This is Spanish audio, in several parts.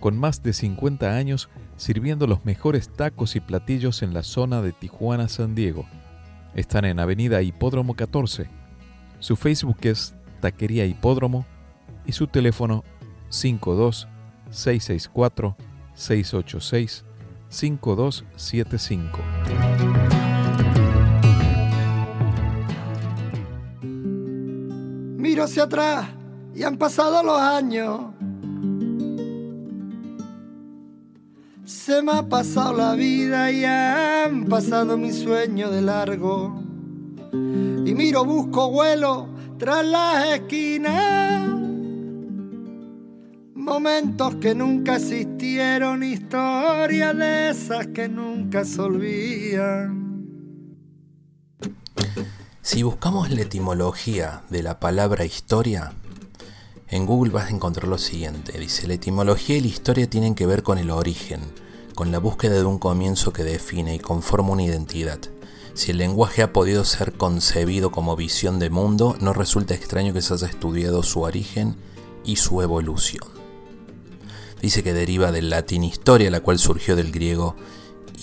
Con más de 50 años sirviendo los mejores tacos y platillos en la zona de Tijuana, San Diego. Están en Avenida Hipódromo 14. Su Facebook es Taquería Hipódromo y su teléfono 52 664 686 5275. Miro hacia atrás y han pasado los años. Se me ha pasado la vida y han pasado mis sueños de largo. Y miro, busco vuelo tras las esquinas. Momentos que nunca existieron, historias de esas que nunca se olvidan. Si buscamos la etimología de la palabra historia, en Google vas a encontrar lo siguiente. Dice, la etimología y la historia tienen que ver con el origen, con la búsqueda de un comienzo que define y conforma una identidad. Si el lenguaje ha podido ser concebido como visión de mundo, no resulta extraño que se haya estudiado su origen y su evolución. Dice que deriva del latín historia, la cual surgió del griego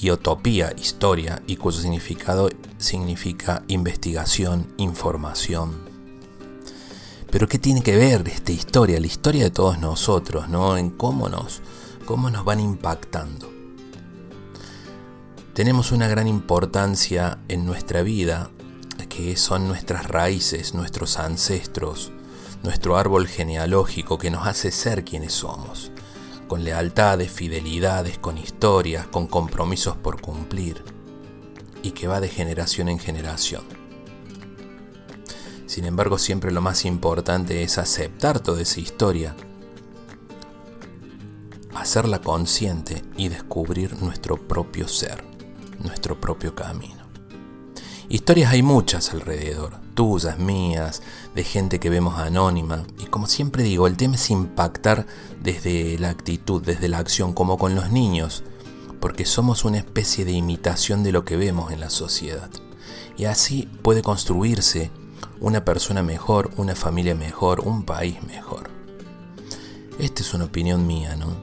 y utopía, historia, y cuyo significado significa investigación, información. Pero ¿qué tiene que ver esta historia, la historia de todos nosotros, ¿no? En cómo nos, cómo nos van impactando. Tenemos una gran importancia en nuestra vida, que son nuestras raíces, nuestros ancestros, nuestro árbol genealógico que nos hace ser quienes somos con lealtades, fidelidades, con historias, con compromisos por cumplir, y que va de generación en generación. Sin embargo, siempre lo más importante es aceptar toda esa historia, hacerla consciente y descubrir nuestro propio ser, nuestro propio camino. Historias hay muchas alrededor, tuyas, mías, de gente que vemos anónima. Y como siempre digo, el tema es impactar desde la actitud, desde la acción, como con los niños, porque somos una especie de imitación de lo que vemos en la sociedad. Y así puede construirse una persona mejor, una familia mejor, un país mejor. Esta es una opinión mía, ¿no?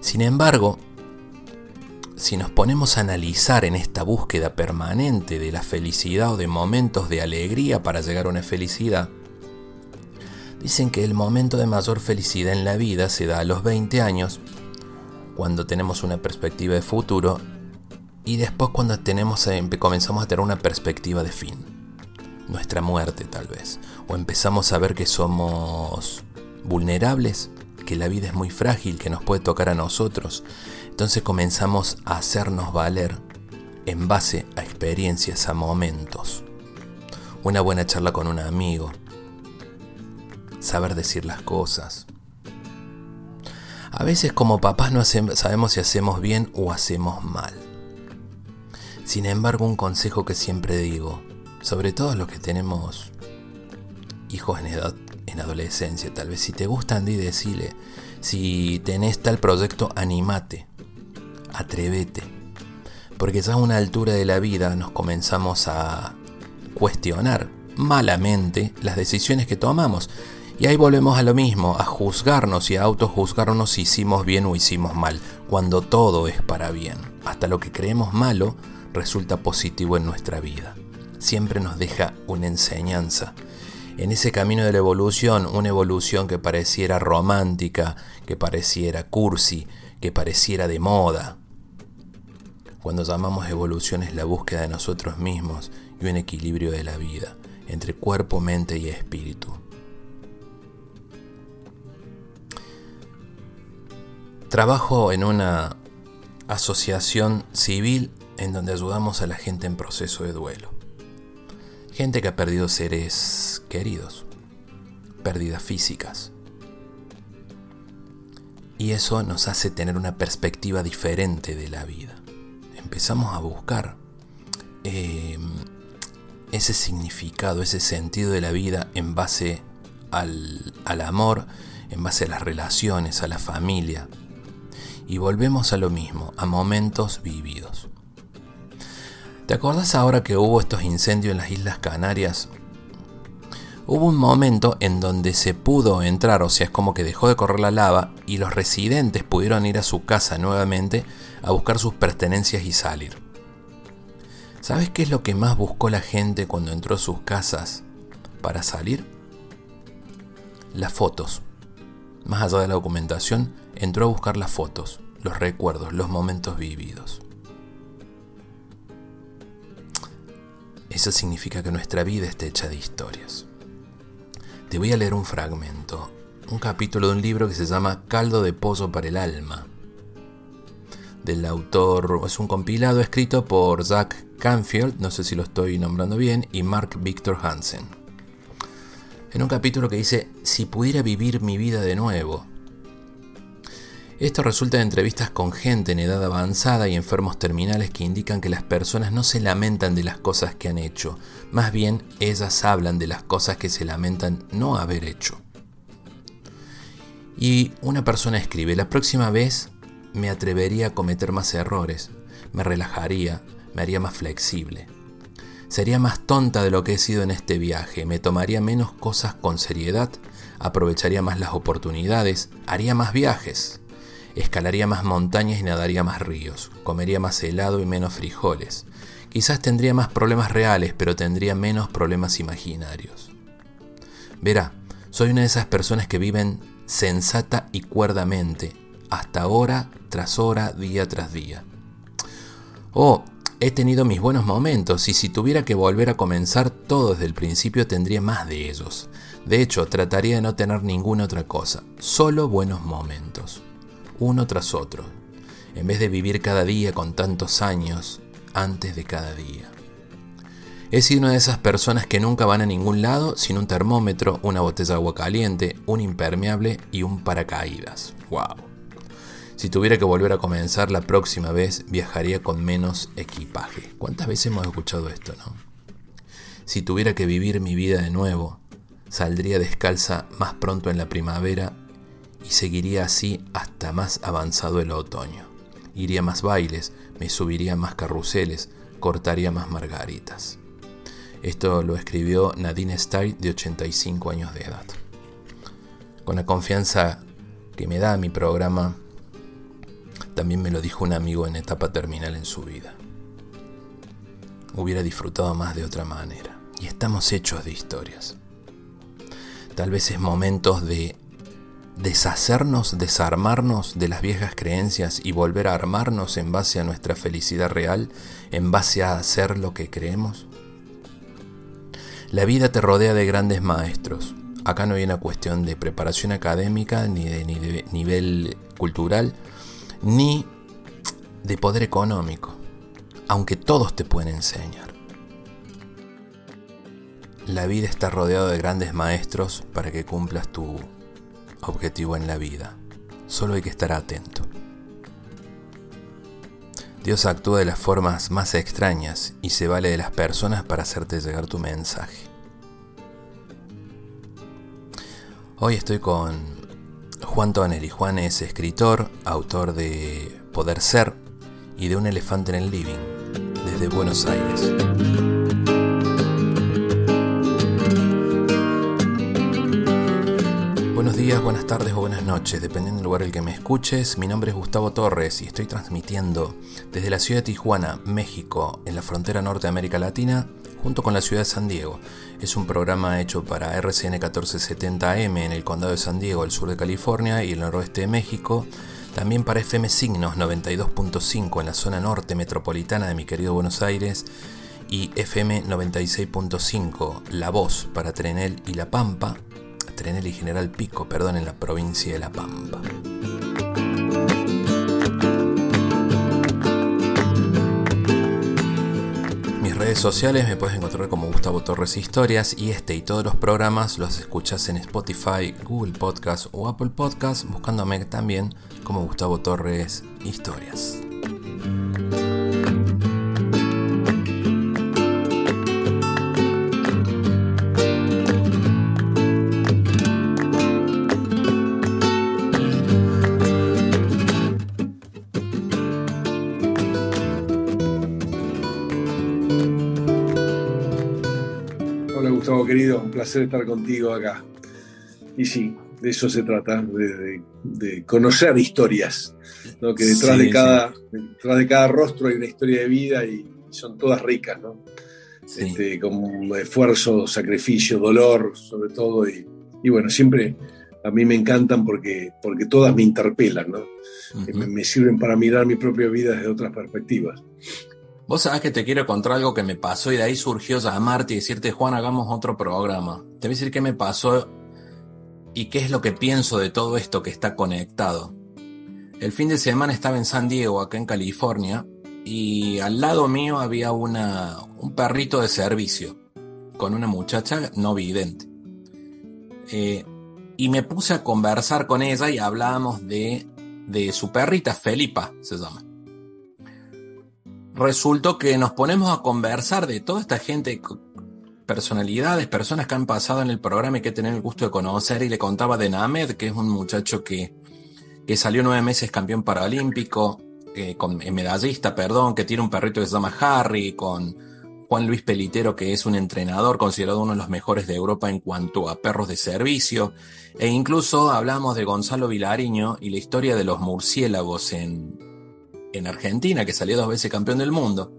Sin embargo, si nos ponemos a analizar en esta búsqueda permanente de la felicidad o de momentos de alegría para llegar a una felicidad, dicen que el momento de mayor felicidad en la vida se da a los 20 años, cuando tenemos una perspectiva de futuro, y después cuando tenemos, comenzamos a tener una perspectiva de fin, nuestra muerte tal vez, o empezamos a ver que somos vulnerables, que la vida es muy frágil, que nos puede tocar a nosotros, entonces comenzamos a hacernos valer en base a experiencias, a momentos. Una buena charla con un amigo. Saber decir las cosas. A veces como papás no sabemos si hacemos bien o hacemos mal. Sin embargo, un consejo que siempre digo, sobre todo los que tenemos hijos en edad, en adolescencia, tal vez si te gustan, di decirle, si tenés tal proyecto, animate atrévete. Porque ya a una altura de la vida nos comenzamos a cuestionar malamente las decisiones que tomamos. Y ahí volvemos a lo mismo, a juzgarnos y a autojuzgarnos si hicimos bien o hicimos mal, cuando todo es para bien. Hasta lo que creemos malo resulta positivo en nuestra vida. Siempre nos deja una enseñanza. En ese camino de la evolución, una evolución que pareciera romántica, que pareciera cursi, que pareciera de moda, cuando llamamos evolución es la búsqueda de nosotros mismos y un equilibrio de la vida entre cuerpo, mente y espíritu. Trabajo en una asociación civil en donde ayudamos a la gente en proceso de duelo. Gente que ha perdido seres queridos, pérdidas físicas. Y eso nos hace tener una perspectiva diferente de la vida empezamos a buscar, em, ese significado, ese sentido de la vida en base al, al amor, en base a las relaciones, a la familia. Y volvemos a lo mismo, a momentos vividos. ¿Te acordás ahora que hubo estos incendios en las Islas Canarias? Hubo un momento en donde se pudo entrar, o sea, es como que dejó de correr la lava y los residentes pudieron ir a su casa nuevamente a buscar sus pertenencias y salir. ¿Sabes qué es lo que más buscó la gente cuando entró a sus casas para salir? Las fotos. Más allá de la documentación, entró a buscar las fotos, los recuerdos, los momentos vividos. Eso significa que nuestra vida está hecha de historias. Te voy a leer un fragmento, un capítulo de un libro que se llama Caldo de Pollo para el Alma. Del autor, es un compilado escrito por Zach Canfield, no sé si lo estoy nombrando bien, y Mark Victor Hansen. En un capítulo que dice, si pudiera vivir mi vida de nuevo, esto resulta de entrevistas con gente en edad avanzada y enfermos terminales que indican que las personas no se lamentan de las cosas que han hecho, más bien ellas hablan de las cosas que se lamentan no haber hecho. Y una persona escribe, la próxima vez me atrevería a cometer más errores, me relajaría, me haría más flexible. Sería más tonta de lo que he sido en este viaje, me tomaría menos cosas con seriedad, aprovecharía más las oportunidades, haría más viajes escalaría más montañas y nadaría más ríos, comería más helado y menos frijoles. Quizás tendría más problemas reales, pero tendría menos problemas imaginarios. Verá, soy una de esas personas que viven sensata y cuerdamente, hasta hora tras hora, día tras día. Oh, he tenido mis buenos momentos y si tuviera que volver a comenzar todo desde el principio tendría más de ellos. De hecho, trataría de no tener ninguna otra cosa, solo buenos momentos uno tras otro, en vez de vivir cada día con tantos años antes de cada día. He sido una de esas personas que nunca van a ningún lado sin un termómetro, una botella de agua caliente, un impermeable y un paracaídas. ¡Wow! Si tuviera que volver a comenzar la próxima vez, viajaría con menos equipaje. ¿Cuántas veces hemos escuchado esto, no? Si tuviera que vivir mi vida de nuevo, saldría descalza más pronto en la primavera y seguiría así hasta más avanzado el otoño. Iría más bailes, me subiría más carruseles, cortaría más margaritas. Esto lo escribió Nadine Style de 85 años de edad. Con la confianza que me da mi programa, también me lo dijo un amigo en etapa terminal en su vida. Hubiera disfrutado más de otra manera. Y estamos hechos de historias. Tal vez es momentos de deshacernos, desarmarnos de las viejas creencias y volver a armarnos en base a nuestra felicidad real, en base a hacer lo que creemos? La vida te rodea de grandes maestros. Acá no hay una cuestión de preparación académica, ni de, ni de nivel cultural, ni de poder económico, aunque todos te pueden enseñar. La vida está rodeada de grandes maestros para que cumplas tu objetivo en la vida. Solo hay que estar atento. Dios actúa de las formas más extrañas y se vale de las personas para hacerte llegar tu mensaje. Hoy estoy con Juan Toneri. Juan es escritor, autor de Poder Ser y de Un elefante en el living, desde Buenos Aires. Buenas tardes o buenas noches, dependiendo del lugar en el que me escuches. Mi nombre es Gustavo Torres y estoy transmitiendo desde la ciudad de Tijuana, México, en la frontera norte de América Latina, junto con la ciudad de San Diego. Es un programa hecho para RCN 1470M en el condado de San Diego, al sur de California y el noroeste de México. También para FM Signos 92.5 en la zona norte metropolitana de mi querido Buenos Aires y FM 96.5 La Voz para Trenel y La Pampa Trenel y General Pico, perdón, en la provincia de La Pampa. Mis redes sociales me puedes encontrar como Gustavo Torres Historias y este y todos los programas los escuchas en Spotify, Google Podcast o Apple Podcast buscándome también como Gustavo Torres Historias. Querido, un placer estar contigo acá. Y sí, de eso se trata, de, conocer historias, que detrás, de cada, detrás de cada rostro hay una historia de vida y son todas ricas, ¿no? Este, como esfuerzo, sacrificio, dolor, sobre todo, y, bueno, siempre a mí me encantan porque, porque todas me interpelan, ¿no? me, sirven para mirar mi propia vida desde otras perspectivas. Vos sabés que te quiero contar algo que me pasó y de ahí surgió llamarte y decirte, Juan, hagamos otro programa. Te voy a decir qué me pasó y qué es lo que pienso de todo esto que está conectado. El fin de semana estaba en San Diego, acá en California, y al lado mío había una, un perrito de servicio con una muchacha no vidente. Eh, y me puse a conversar con ella y hablábamos de, de su perrita, Felipa se llama resultó que nos ponemos a conversar de toda esta gente, personalidades, personas que han pasado en el programa y que he tenido el gusto de conocer. Y le contaba de Named, que es un muchacho que, que salió nueve meses campeón paralímpico, eh, con, eh, medallista, perdón, que tiene un perrito que se llama Harry, con Juan Luis Pelitero, que es un entrenador considerado uno de los mejores de Europa en cuanto a perros de servicio. E incluso hablamos de Gonzalo Vilariño y la historia de los murciélagos en, en Argentina, que salió dos veces campeón del mundo.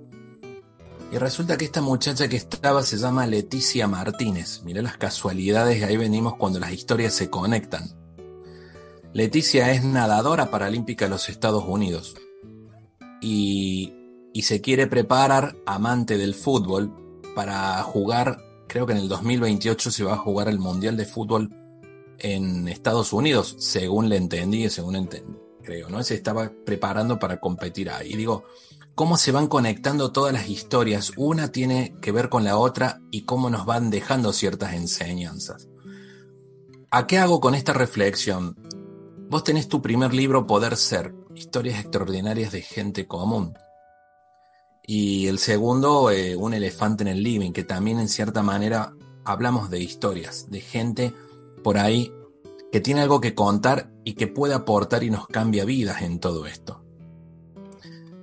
Y resulta que esta muchacha que estaba se llama Leticia Martínez. Mirá las casualidades, ahí venimos cuando las historias se conectan. Leticia es nadadora paralímpica de los Estados Unidos. Y, se quiere preparar, amante del fútbol, para jugar, creo que en el 2028 se va a jugar el Mundial de Fútbol en Estados Unidos, según le entendí, según entendí ¿no? Se estaba preparando para competir ahí. Digo, cómo se van conectando todas las historias. Una tiene que ver con la otra y cómo nos van dejando ciertas enseñanzas. ¿A qué hago con esta reflexión? Vos tenés tu primer libro, Poder Ser, historias extraordinarias de gente común. Y el segundo, eh, Un elefante en el living, que también en cierta manera hablamos de historias, de gente por ahí que tiene algo que contar y que puede aportar y nos cambia vidas en todo esto.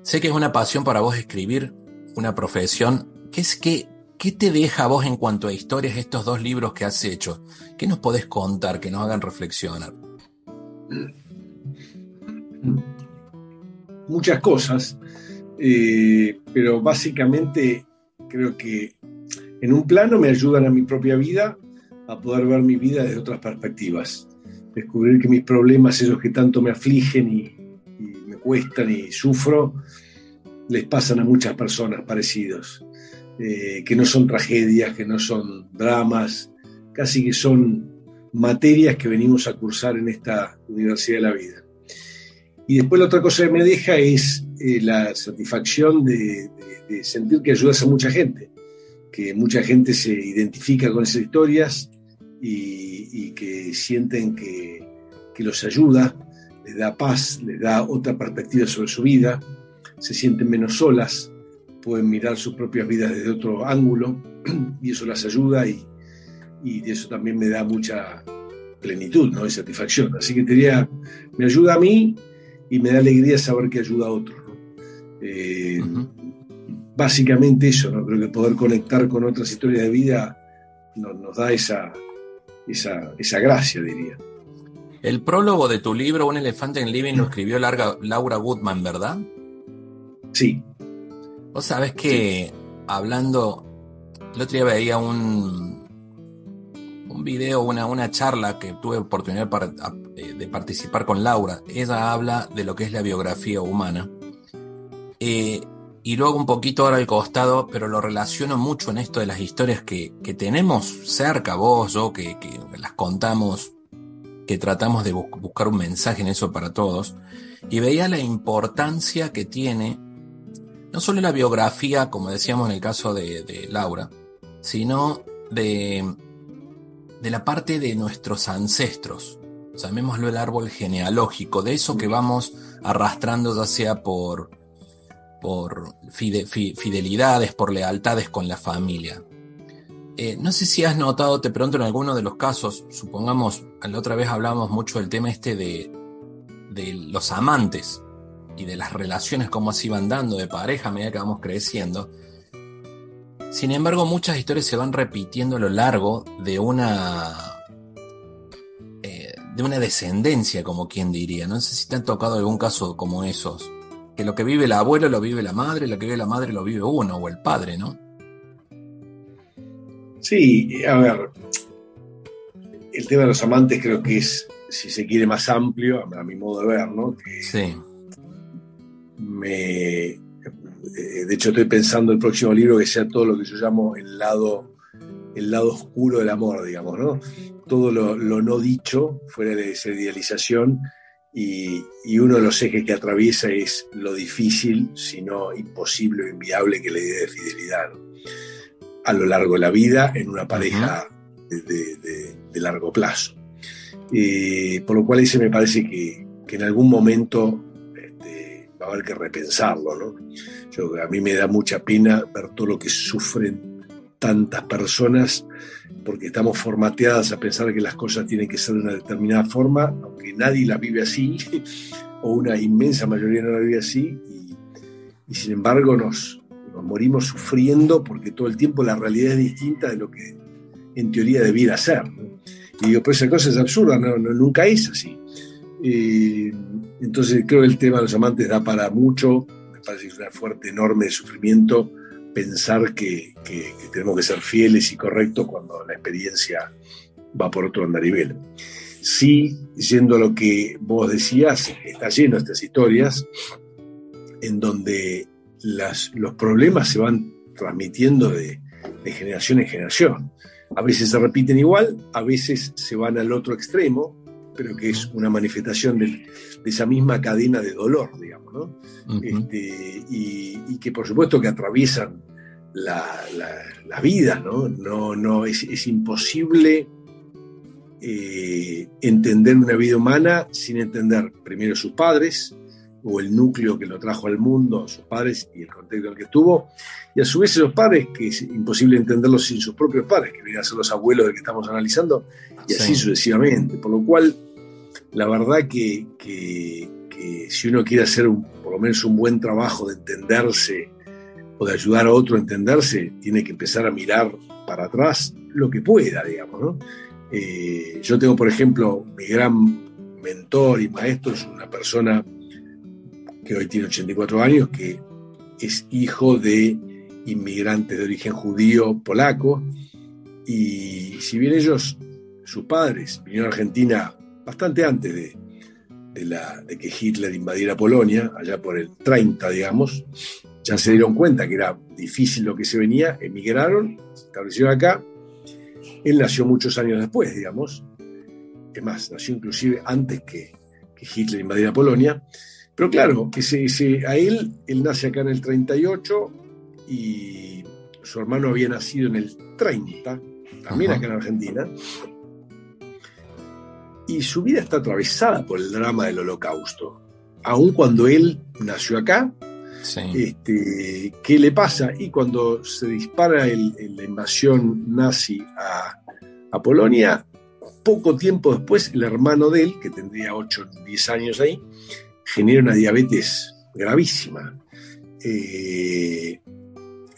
Sé que es una pasión para vos escribir, una profesión. ¿Qué es que qué te deja a vos en cuanto a historias estos dos libros que has hecho? ¿Qué nos podés contar que nos hagan reflexionar? Muchas cosas, eh, pero básicamente creo que en un plano me ayudan a mi propia vida a poder ver mi vida desde otras perspectivas descubrir que mis problemas, esos que tanto me afligen y, me cuestan y sufro, les pasan a muchas personas parecidos, eh, que no son tragedias, que no son dramas, casi que son materias que venimos a cursar en esta Universidad de la Vida. Y después la otra cosa que me deja es eh, la satisfacción de, sentir que ayudas a mucha gente, que mucha gente se identifica con esas historias y, que sienten que, los ayuda, les da paz, les da otra perspectiva sobre su vida, se sienten menos solas, pueden mirar sus propias vidas desde otro ángulo y eso las ayuda y, y eso también me da mucha plenitud ¿no? y satisfacción. Así que diría, me ayuda a mí y me da alegría saber que ayuda a otros. Eh, básicamente eso, ¿no? creo que poder conectar con otras historias de vida nos da esa, esa, gracia, diría. El prólogo de tu libro, Un elefante en living, lo escribió Laura Goodman, ¿verdad? Sí. Vos sabés que hablando, el otro día veía un, un video, una, una charla que tuve oportunidad eh, de participar con Laura. Ella habla de lo que es la biografía humana. Eh, y luego un poquito ahora al costado, pero lo relaciono mucho en esto de las historias que, tenemos cerca, vos, yo, que, las contamos, que tratamos de buscar un mensaje en eso para todos, y veía la importancia que tiene no solo la biografía, como decíamos en el caso de, Laura, sino de, de la parte de nuestros ancestros, llamémoslo el árbol genealógico, de eso que vamos arrastrando ya sea por por fidelidades, por lealtades con la familia. Eh, no sé si has notado, te pregunto en alguno de los casos, supongamos, la otra vez hablamos mucho del tema este de, de los amantes y de las relaciones, cómo se iban dando de pareja a medida que vamos creciendo. Sin embargo, muchas historias se van repitiendo a lo largo de una eh, de una descendencia, como quien diría. No sé si te han tocado algún caso como esos. Que lo que vive el abuelo lo vive la madre, lo que vive la madre lo vive uno, o el padre, ¿no? Sí, a ver, el tema de los amantes creo que es, si se quiere, más amplio, a mi modo de ver, ¿no? sí. Me, eh, de hecho, estoy pensando el próximo libro que sea todo lo que yo llamo el lado, el lado oscuro del amor, digamos, ¿no? Todo lo, no dicho, fuera de esa idealización, y, y, uno de los ejes que atraviesa es lo difícil, si no imposible o inviable, que la idea de fidelidad a lo largo de la vida en una pareja de, largo plazo. por lo cual ese me parece que, en algún momento este, va a haber que repensarlo. ¿no? a mí me da mucha pena ver todo lo que sufren tantas personas porque estamos formateadas a pensar que las cosas tienen que ser de una determinada forma, aunque nadie la vive así, o una inmensa mayoría no la vive así, y sin embargo nos, nos morimos sufriendo porque todo el tiempo la realidad es distinta de lo que en teoría debiera ser. Y digo, pues esa cosa es absurda, no, nunca es así. entonces creo que el tema de los amantes da para mucho, me parece que es una fuerte, enorme sufrimiento pensar que, tenemos que ser fieles y correctos cuando la experiencia va por otro andarivel. Sí, siendo lo que vos decías, está lleno estas historias en donde los problemas se van transmitiendo de, generación en generación. A veces se repiten igual, a veces se van al otro extremo, pero que es una manifestación de, esa misma cadena de dolor, digamos, ¿no? Este, y, que por supuesto que atraviesan la, vida, ¿no? No, no es, imposible eh, entender una vida humana sin entender primero sus padres, o el núcleo que lo trajo al mundo, sus padres y el contexto en el que estuvo, y a su vez esos padres, que es imposible entenderlos sin sus propios padres, que vienen a ser los abuelos de que estamos analizando, y así sucesivamente. Por lo cual, la verdad que, si uno quiere hacer por lo menos un buen trabajo de entenderse o de ayudar a otro a entenderse, tiene que empezar a mirar para atrás lo que pueda, digamos. Eh, yo tengo, por ejemplo, mi gran mentor y maestro es una persona que hoy tiene 84 años, que es hijo de inmigrantes de origen judío polaco, y si bien ellos, sus padres, vinieron a Argentina bastante antes de, la, de que Hitler invadiera Polonia, allá por el 30, digamos, ya se dieron cuenta que era difícil lo que se venía, emigraron, se establecieron acá. Él nació muchos años después, digamos. Es más, nació inclusive antes que, que Hitler invadiera Polonia. Pero claro, que se, a él, él nace acá en el 38 y su hermano había nacido en el 30, también acá en Argentina. Y su vida está atravesada por el drama del holocausto. Aun cuando él nació acá, este, ¿qué le pasa? Y cuando se dispara la invasión nazi a, a Polonia, poco tiempo después, el hermano de él, que tendría 8 o 10 años ahí, genera una diabetes gravísima. Eh,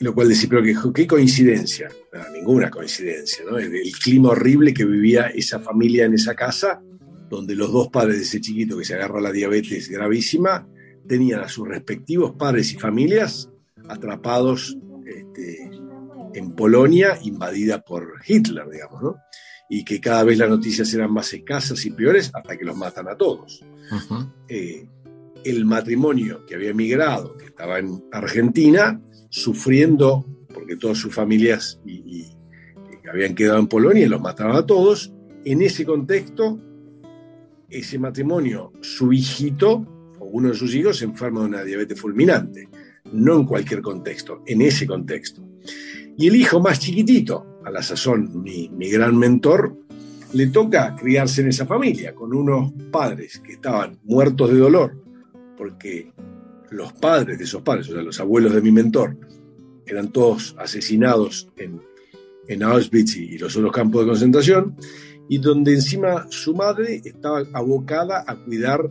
lo cual decir, pero qué, coincidencia, ninguna coincidencia, ¿no? El, clima horrible que vivía esa familia en esa casa, donde los dos padres de ese chiquito que se agarra la diabetes gravísima, tenían a sus respectivos padres y familias atrapados este, en Polonia, invadida por Hitler, digamos, ¿no? Y que cada vez las noticias eran más escasas y peores hasta que los matan a todos el matrimonio que había emigrado, que estaba en Argentina, sufriendo, porque todas sus familias y, habían quedado en Polonia y los mataban a todos, en ese contexto, ese matrimonio, su hijito, o uno de sus hijos, se enferma de una diabetes fulminante. No en cualquier contexto, en ese contexto. Y el hijo más chiquitito, a la sazón mi, mi gran mentor, le toca criarse en esa familia, con unos padres que estaban muertos de dolor porque los padres de esos padres, o sea, los abuelos de mi mentor, eran todos asesinados en, Auschwitz y, los otros campos de concentración, y donde encima su madre estaba abocada a cuidar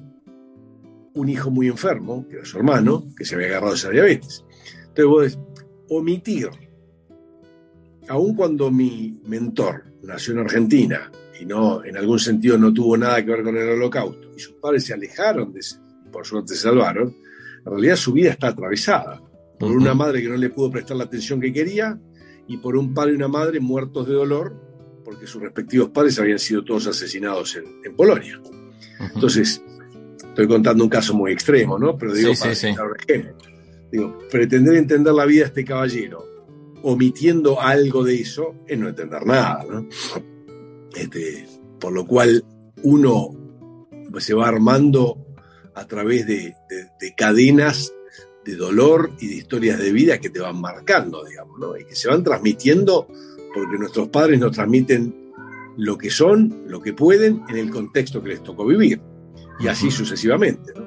un hijo muy enfermo, que era su hermano, que se había agarrado esa diabetes. Entonces vos omitir aun cuando mi mentor nació en Argentina y no, en algún sentido no tuvo nada que ver con el holocausto, y sus padres se alejaron de ese, por suerte se salvaron, en realidad su vida está atravesada por una madre que no le pudo prestar la atención que quería y por un padre y una madre muertos de dolor porque sus respectivos padres habían sido todos asesinados en, Polonia. Entonces, estoy contando un caso muy extremo, ¿no? Pero digo, para sí, Digo, pretender entender la vida de este caballero omitiendo algo de eso es no entender nada, ¿no? Este, por lo cual uno pues, se va armando a través de, cadenas de dolor y de historias de vida que te van marcando, digamos, ¿no? y que se van transmitiendo porque nuestros padres nos transmiten lo que son, lo que pueden, en el contexto que les tocó vivir, y así sucesivamente. ¿no?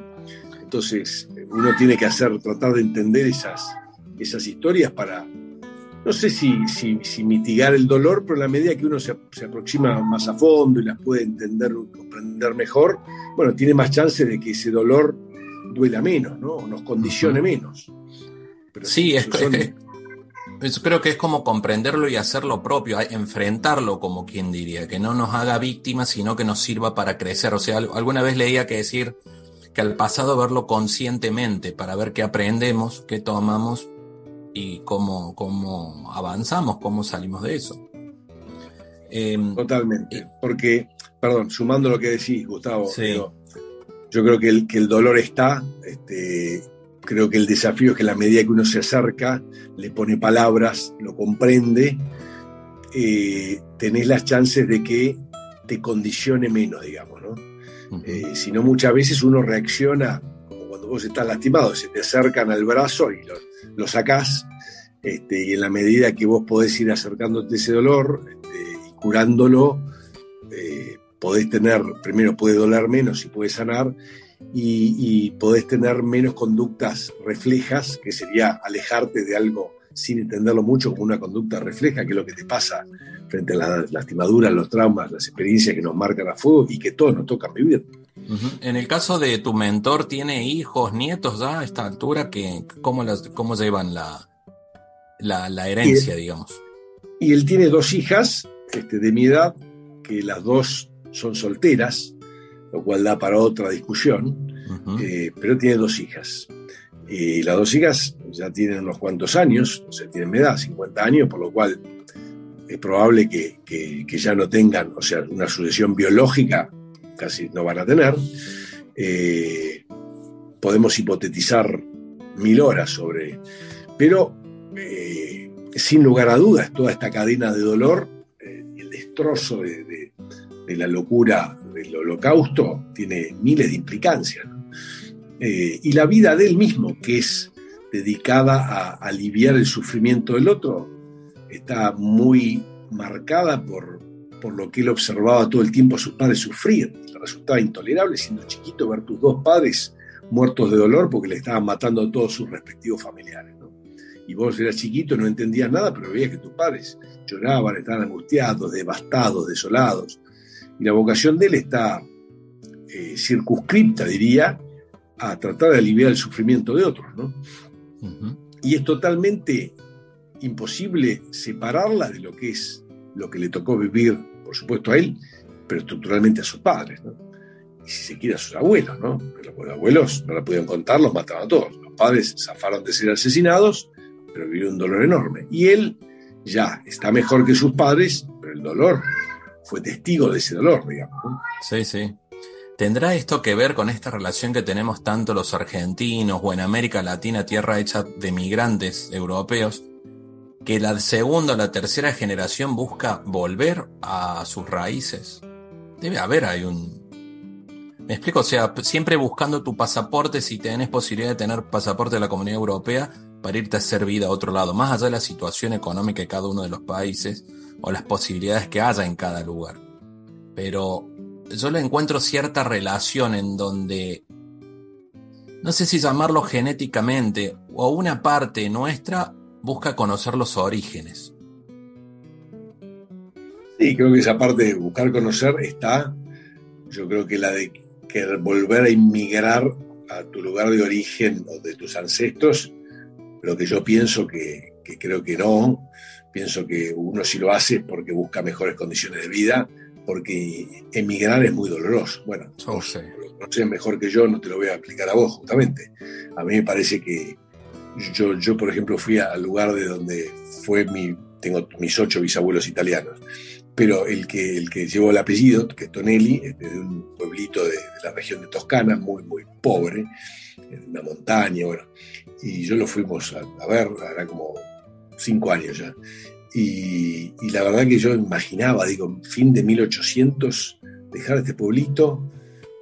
Entonces, uno tiene que hacer, tratar de entender esas, esas historias para, no sé si, si, mitigar el dolor, pero en la medida que uno se, aproxima más a fondo y las puede entender, comprender mejor, bueno, tiene más chance de que ese dolor duela menos, ¿no? Nos condicione menos. sí, es, creo que es como comprenderlo y hacerlo propio, enfrentarlo como quien diría, que no nos haga víctimas, sino que nos sirva para crecer. O sea, alguna vez leía que decir que al pasado verlo conscientemente para ver qué aprendemos, qué tomamos y cómo, cómo avanzamos, cómo salimos de eso. Em, Totalmente, porque, perdón, sumando lo que decís, Gustavo, yo creo que el, que el dolor está, este, creo que el desafío es que a la medida que uno se acerca, le pone palabras, lo comprende, eh, tenés las chances de que te condicione menos, digamos, ¿no? Eh, si no, muchas veces uno reacciona como cuando vos estás lastimado, se te acercan al brazo y lo, lo sacás, este, y en la medida que vos podés ir acercándote ese dolor este, y curándolo, podés tener, primero puede doler menos y puede sanar, y, podés tener menos conductas reflejas, que sería alejarte de algo sin entenderlo mucho como una conducta refleja, que es lo que te pasa frente a las lastimaduras, los traumas, las experiencias que nos marcan a fuego y que todos nos tocan vivir. En el caso de tu mentor, ¿tiene hijos, nietos ya a esta altura? Que, ¿cómo, las, ¿Cómo llevan la, la, herencia, digamos? Y él tiene dos hijas este, de mi edad, que las dos son solteras, lo cual da para otra discusión, eh, pero tiene dos hijas. Y las dos hijas ya tienen unos cuantos años, o sea, tienen mi edad, 50 años, por lo cual es probable que, que, ya no tengan, o sea, una sucesión biológica casi no van a tener. Eh, podemos hipotetizar mil horas sobre, pero eh, sin lugar a dudas, toda esta cadena de dolor, eh, el destrozo de, la locura del holocausto, tiene miles de implicancias. y la vida de él mismo, que es dedicada a aliviar el sufrimiento del otro, está muy marcada por, por lo que él observaba todo el tiempo a sus padres sufrir. Le resultaba intolerable siendo chiquito ver tus dos padres muertos de dolor porque le estaban matando a todos sus respectivos familiares. Y vos eras chiquito, no entendías nada, pero veías que tus padres lloraban, estaban angustiados, devastados, desolados. Y la vocación de él está eh, circunscripta, diría, a tratar de aliviar el sufrimiento de otros. ¿no? Y es totalmente imposible separarla de lo que es lo que le tocó vivir, por supuesto, a él, pero estructuralmente a sus padres, ¿no? Y si se quiere a sus abuelos, ¿no? los abuelos no la pudieron contar, los mataban a todos. Los padres zafaron de ser asesinados, pero vivieron un dolor enorme. Y él ya está mejor que sus padres, pero el dolor fue testigo de ese dolor, digamos. Sí, sí. ¿Tendrá esto que ver con esta relación que tenemos tanto los argentinos o en América Latina, tierra hecha de migrantes europeos, que la segunda o la tercera generación busca volver a sus raíces? Debe haber hay un... Me explico, o sea, siempre buscando tu pasaporte si tenés posibilidad de tener pasaporte de la Comunidad Europea para irte a hacer vida a otro lado, más allá de la situación económica de cada uno de los países o las posibilidades que haya en cada lugar. Pero yo le encuentro cierta relación en donde, no sé si llamarlo genéticamente, o una parte nuestra busca conocer los orígenes. Sí, creo que esa parte de buscar conocer está, yo creo que la de que volver a inmigrar a tu lugar de origen o de tus ancestros, lo que yo pienso que, que creo que no. Pienso que uno sí lo hace porque busca mejores condiciones de vida, porque emigrar es muy doloroso. Bueno, no sé mejor que yo, no te lo voy a explicar a vos justamente. A mí me parece que yo, yo por ejemplo, fui al lugar de donde fue mi, tengo mis ocho bisabuelos italianos, pero el que, el que llevó el apellido, que es Tonelli, es de un pueblito de, la región de Toscana, muy, muy pobre, en una montaña, bueno, y yo lo fuimos a, ver, era como cinco años ya. Y, y, la verdad que yo imaginaba, digo, fin de 1800, dejar este pueblito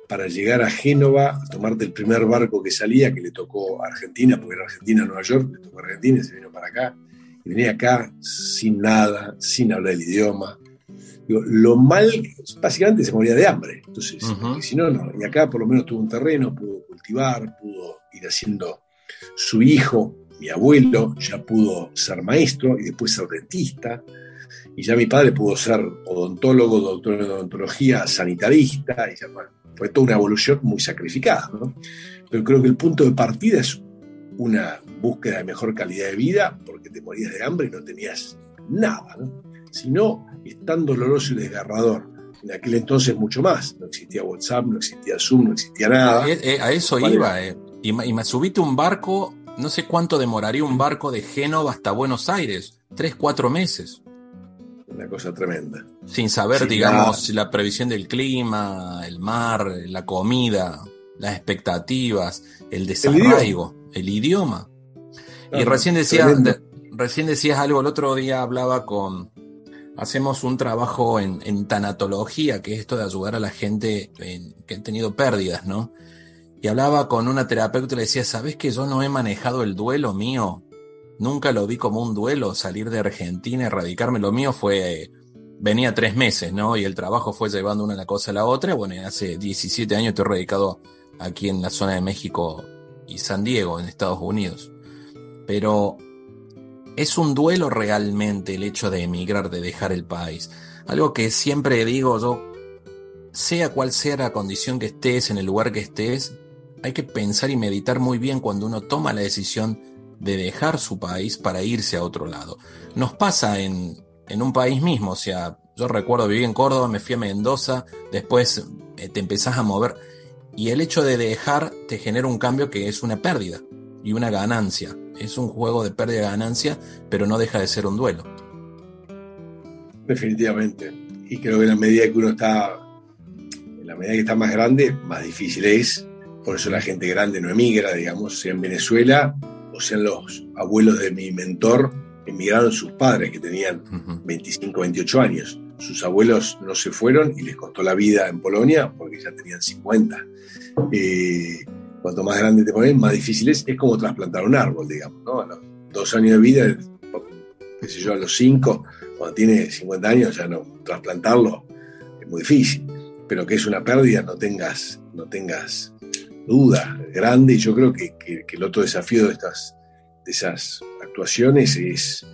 para llegar a Génova, tomarte el primer barco que salía, que le tocó a Argentina, porque era Argentina, Nueva York, le tocó a Argentina y se vino para acá. Y venía acá sin nada, sin hablar el idioma. Digo, lo mal, básicamente se moría de hambre. Entonces, si no, no. Y acá por lo menos tuvo un terreno, pudo cultivar, pudo ir haciendo su hijo, mi abuelo, ya pudo ser maestro y después ser dentista. Y ya mi padre pudo ser odontólogo, doctor en odontología, sanitarista. Y ya, fue toda una evolución muy sacrificada. ¿no? Pero creo que el punto de partida es una búsqueda de mejor calidad de vida porque te morías de hambre y no tenías nada. ¿no? Sino es tan doloroso y desgarrador. En aquel entonces mucho más. No existía WhatsApp, no existía Zoom, no existía nada. Eh, eh, a eso iba. Eh. Y, me subiste un barco, no sé cuánto demoraría un barco de Génova hasta Buenos Aires. Tres, cuatro meses una cosa tremenda. Sin saber, digamos, la... previsión del clima, el mar, la comida, las expectativas, el desarraigo, el idioma. y recién decías, recién decías algo, el otro día hablaba con, hacemos un trabajo en, tanatología, que es esto de ayudar a la gente que ha tenido pérdidas, ¿no? Y hablaba con una terapeuta y le decía, ¿sabes que yo no he manejado el duelo mío Nunca lo vi como un duelo salir de Argentina, erradicarme. Lo mío fue, venía tres meses, ¿no? Y el trabajo fue llevando una cosa a la otra. Bueno, hace 17 años estoy radicado aquí en la zona de México y San Diego, en Estados Unidos. Pero es un duelo realmente el hecho de emigrar, de dejar el país. Algo que siempre digo yo, sea cual sea la condición que estés, en el lugar que estés, hay que pensar y meditar muy bien cuando uno toma la decisión de dejar su país para irse a otro lado. Nos pasa en, en un país mismo, o sea, yo recuerdo viví en Córdoba, me fui a Mendoza, después eh, te empezás a mover y el hecho de dejar te genera un cambio que es una pérdida y una ganancia. Es un juego de pérdida-ganancia, pero no deja de ser un duelo. Definitivamente. Y creo que en la medida que uno está, en la medida que está más grande, más difícil es. Por eso la gente grande no emigra, digamos, sea en Venezuela o sean los abuelos de mi mentor, emigraron sus padres que tenían 25, 28 años. Sus abuelos no se fueron y les costó la vida en Polonia porque ya tenían 50. Eh, cuanto más grande te ponen, más difícil es. Es como trasplantar un árbol, digamos, ¿no? A los dos años de vida, qué sé yo, a los cinco, cuando tiene 50 años, ya no, trasplantarlo es muy difícil. Pero que es una pérdida, no tengas, no tengas duda grande y yo creo que, el otro desafío de, estas, de esas actuaciones es,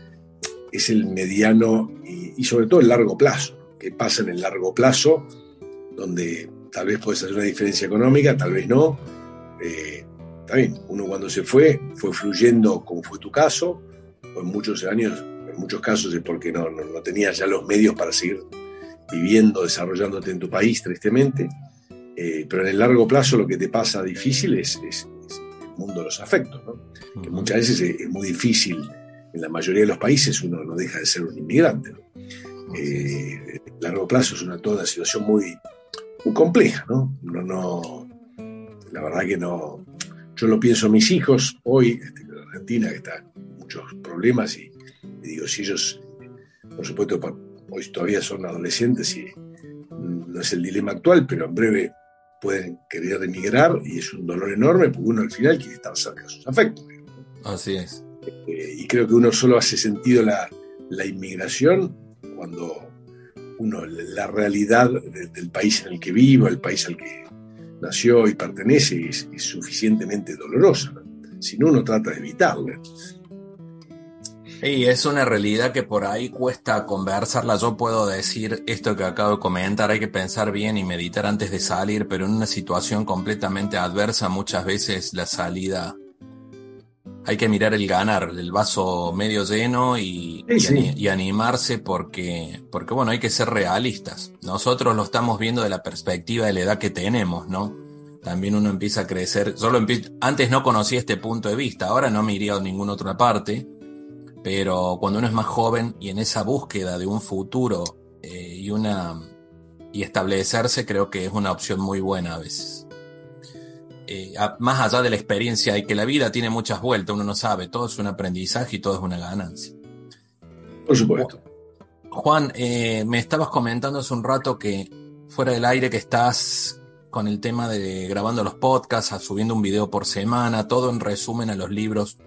es el mediano y, sobre todo el largo plazo, que pasa en el largo plazo, donde tal vez puedes hacer una diferencia económica, tal vez no. Eh, también, uno cuando se fue, fue fluyendo como fue tu caso, en muchos años, en muchos casos es porque no, no, no tenías ya los medios para seguir viviendo, desarrollándote en tu país, tristemente. Eh, pero en el largo plazo lo que te pasa difícil es, el mundo de los afectos, ¿no? que muchas veces es, muy difícil. En la mayoría de los países uno no deja de ser un inmigrante. Eh, en el largo plazo es una, toda una situación muy, muy compleja. ¿no? No, no, la verdad que no. Yo lo pienso a mis hijos hoy, este, en Argentina, que está muchos problemas, y, y digo, si ellos, por supuesto, hoy todavía son adolescentes y no es el dilema actual, pero en breve pueden querer emigrar y es un dolor enorme porque uno al final quiere estar cerca de sus afectos. Así es. Eh, y creo que uno solo hace sentido la, la inmigración cuando uno, la realidad del país en el que vive, el país al que nació y pertenece, es, suficientemente dolorosa. Si no, uno trata de evitarla. Y es una realidad que por ahí cuesta conversarla. Yo puedo decir esto que acabo de comentar, hay que pensar bien y meditar antes de salir, pero en una situación completamente adversa muchas veces la salida hay que mirar el ganar, el vaso medio lleno y, y, animarse porque, porque, bueno, hay que ser realistas. Nosotros lo estamos viendo de la perspectiva de la edad que tenemos, ¿no? También uno empieza a crecer. Solo antes no conocía este punto de vista, ahora no me iría a ninguna otra parte, pero cuando uno es más joven y en esa búsqueda de un futuro eh, y una y establecerse, creo que es una opción muy buena a veces. Eh, más allá de la experiencia y que la vida tiene muchas vueltas, uno no sabe, todo es un aprendizaje y todo es una ganancia. Por supuesto. Juan, eh, me estabas comentando hace un rato que fuera del aire que estás con el tema de grabando los podcasts, subiendo un video por semana, todo en resumen a los libros.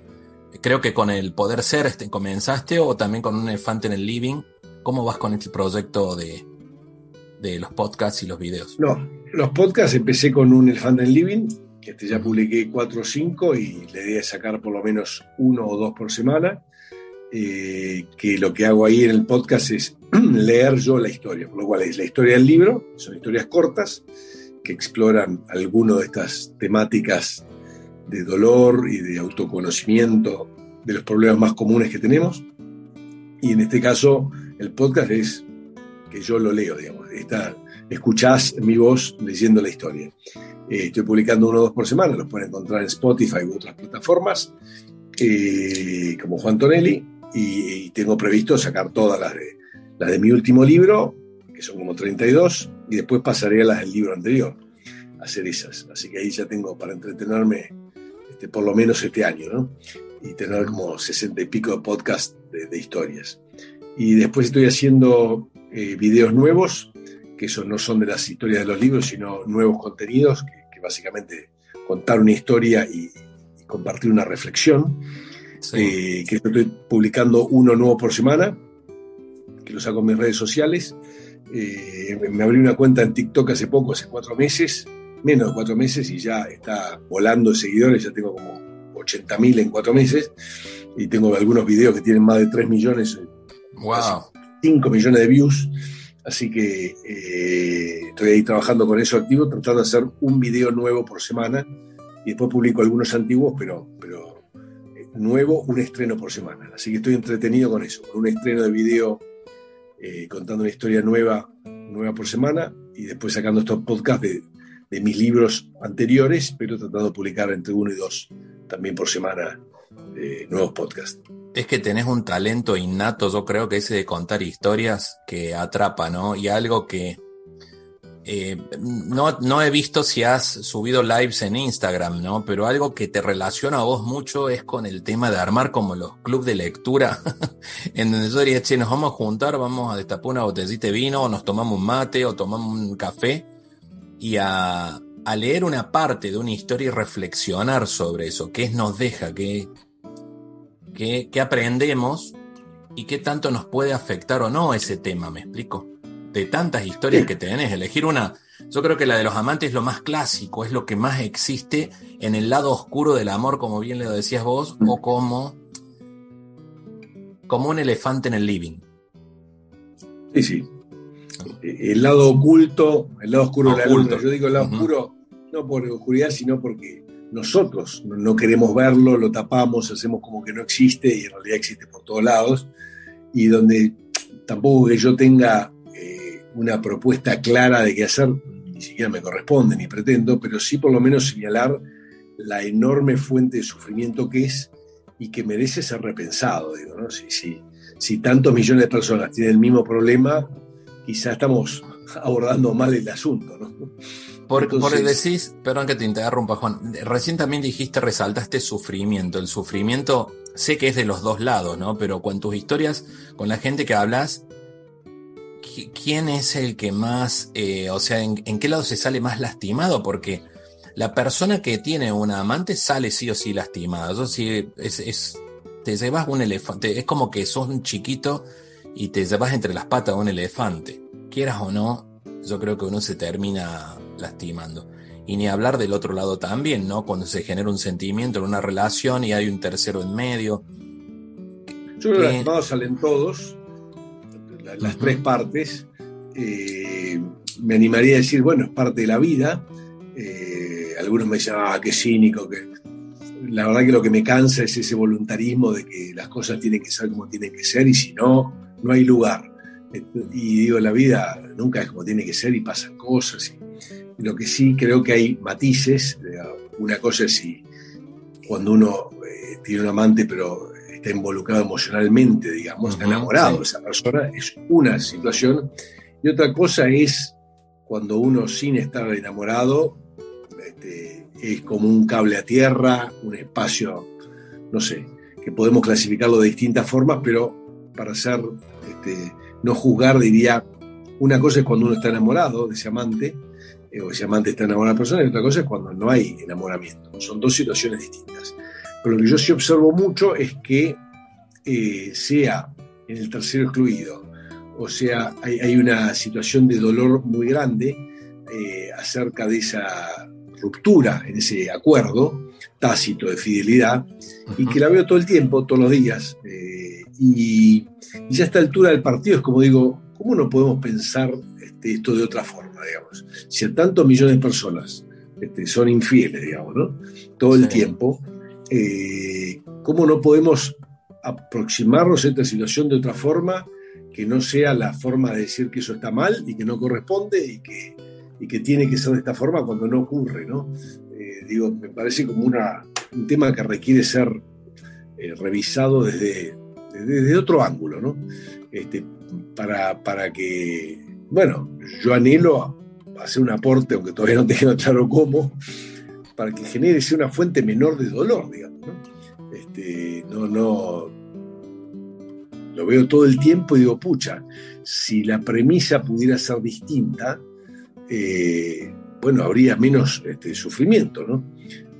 Creo que con el Poder Ser este, comenzaste o también con un elefante en el living. ¿Cómo vas con este proyecto de, de los podcasts y los videos? No, los podcasts empecé con un elefante en el living este, ya publiqué cuatro o cinco y la idea es sacar por lo menos uno o dos por semana. Eh, que lo que hago ahí en el podcast es leer yo la historia, por lo cual es la historia del libro, son historias cortas que exploran alguna de estas temáticas de dolor y de autoconocimiento de los problemas más comunes que tenemos. Y en este caso, el podcast es que yo lo leo, digamos, está, escuchás mi voz leyendo la historia. Eh, estoy publicando uno o dos por semana, los pueden encontrar en Spotify u otras plataformas, eh, como Juan Tonelli, y, tengo previsto sacar todas las de, las de mi último libro, que son como 32, y después pasaré a las del libro anterior, a hacer esas. Así que ahí ya tengo para entretenerme este, por lo menos este año, ¿no? Y tener como 60 y pico de podcast de, historias. Y después estoy haciendo eh, videos nuevos que eso no son de las historias de los libros, sino nuevos contenidos, que, básicamente contar una historia y, compartir una reflexión, eh, que estoy publicando uno nuevo por semana, que lo saco en mis redes sociales. Eh, me abrí una cuenta en TikTok hace poco, hace cuatro meses, menos de cuatro meses, y ya está volando de seguidores, ya tengo como 80.000 en cuatro meses, y tengo algunos videos que tienen más de 3 millones, wow. 5 millones de views. Así que eh, estoy ahí trabajando con eso activo, tratando de hacer un video nuevo por semana y después publico algunos antiguos, pero, pero eh, nuevo, un estreno por semana. Así que estoy entretenido con eso, con un estreno de video eh, contando una historia nueva, nueva por semana y después sacando estos podcasts de, de mis libros anteriores, pero tratando de publicar entre uno y dos también por semana nuevos podcasts es que tenés un talento innato, yo creo que ese de contar historias que atrapa, ¿no? Y algo que eh, no, no, he visto si has subido lives en Instagram, ¿no? Pero algo que te relaciona a vos mucho es con el tema de armar como los clubes de lectura, en donde yo diría, che, nos vamos a juntar, vamos a destapar una botellita de vino, o nos tomamos un mate, o tomamos un café, y a, a leer una parte de una historia y reflexionar sobre eso, qué nos deja, qué, qué, aprendemos y qué tanto nos puede afectar o no ese tema, ¿me explico? De tantas historias que tenés, elegir una, yo creo que la de los amantes es lo más clásico, es lo que más existe en el lado oscuro del amor, como bien le decías vos, o como, como un elefante en el living. Sí, sí. El lado oculto, el lado oscuro de la luna. Yo digo el lado oscuro no por oscuridad, sino porque nosotros no queremos verlo, lo tapamos, hacemos como que no existe y en realidad existe por todos lados, y donde tampoco que yo tenga eh, una propuesta clara de qué hacer, ni siquiera me corresponde ni pretendo, pero sí por lo menos señalar la enorme fuente de sufrimiento que es y que merece ser repensado. Digo, ¿no? si, si, si tantos millones de personas tienen el mismo problema, quizá estamos abordando mal el asunto. ¿no? Por, decís, perdón que te interrumpa, Juan. Recién también dijiste, resaltaste sufrimiento. El sufrimiento, sé que es de los dos lados, ¿no? Pero con tus historias, con la gente que hablas, ¿quién es el que más, eh, o sea, en, qué lado se sale más lastimado? Porque la persona que tiene una amante sale sí o sí lastimada. Eso sí, es, es, te llevas un elefante, es como que sos un chiquito y te llevas entre las patas un elefante. Quieras o no, yo creo que uno se termina lastimando. Y ni hablar del otro lado también, ¿no? Cuando se genera un sentimiento en una relación y hay un tercero en medio. Yo creo que lastimados salen todos, las tres partes. Eh, me animaría a decir, bueno, es parte de la vida. Eh, algunos me dicen, ah, qué cínico, que la verdad que lo que me cansa es ese voluntarismo de que las cosas tienen que ser como tienen que ser y si no, no hay lugar. Y digo, la vida nunca es como tiene que ser y pasan cosas. Y, lo que sí creo que hay matices. Una cosa es si cuando uno eh, tiene un amante pero está involucrado emocionalmente, digamos, está enamorado de esa persona, es una situación. Y otra cosa es cuando uno sin estar enamorado este, es como un cable a tierra, un espacio, no sé, que podemos clasificarlo de distintas formas, pero para ser, este, no juzgar, diría, una cosa es cuando uno está enamorado de ese amante, eh, o ese amante está enamorado de la persona, y otra cosa es cuando no hay enamoramiento. Son dos situaciones distintas. Pero lo que yo sí observo mucho es que eh, sea en el tercero excluido, o sea, hay, una situación de dolor muy grande eh, acerca de esa ruptura en ese acuerdo tácito de fidelidad y que la veo todo el tiempo, todos los días. Eh, y, ya a esta altura del partido es como digo, ¿cómo no podemos pensar este, esto de otra forma, digamos? Si a tantos millones de personas este, son infieles, digamos, ¿no? Todo el tiempo, eh, ¿cómo no podemos aproximarnos a esta situación de otra forma que no sea la forma de decir que eso está mal y que no corresponde y que y que tiene que ser de esta forma cuando no ocurre, ¿no? Eh, digo, me parece como una, un tema que requiere ser eh, revisado desde, desde, otro ángulo, ¿no? Este, para, para que, bueno, yo anhelo hacer un aporte, aunque todavía no tengo claro cómo, para que genere una fuente menor de dolor, digamos, ¿no? Este, no, no, lo veo todo el tiempo y digo, pucha, si la premisa pudiera ser distinta, eh, bueno, habría menos este, sufrimiento, ¿no?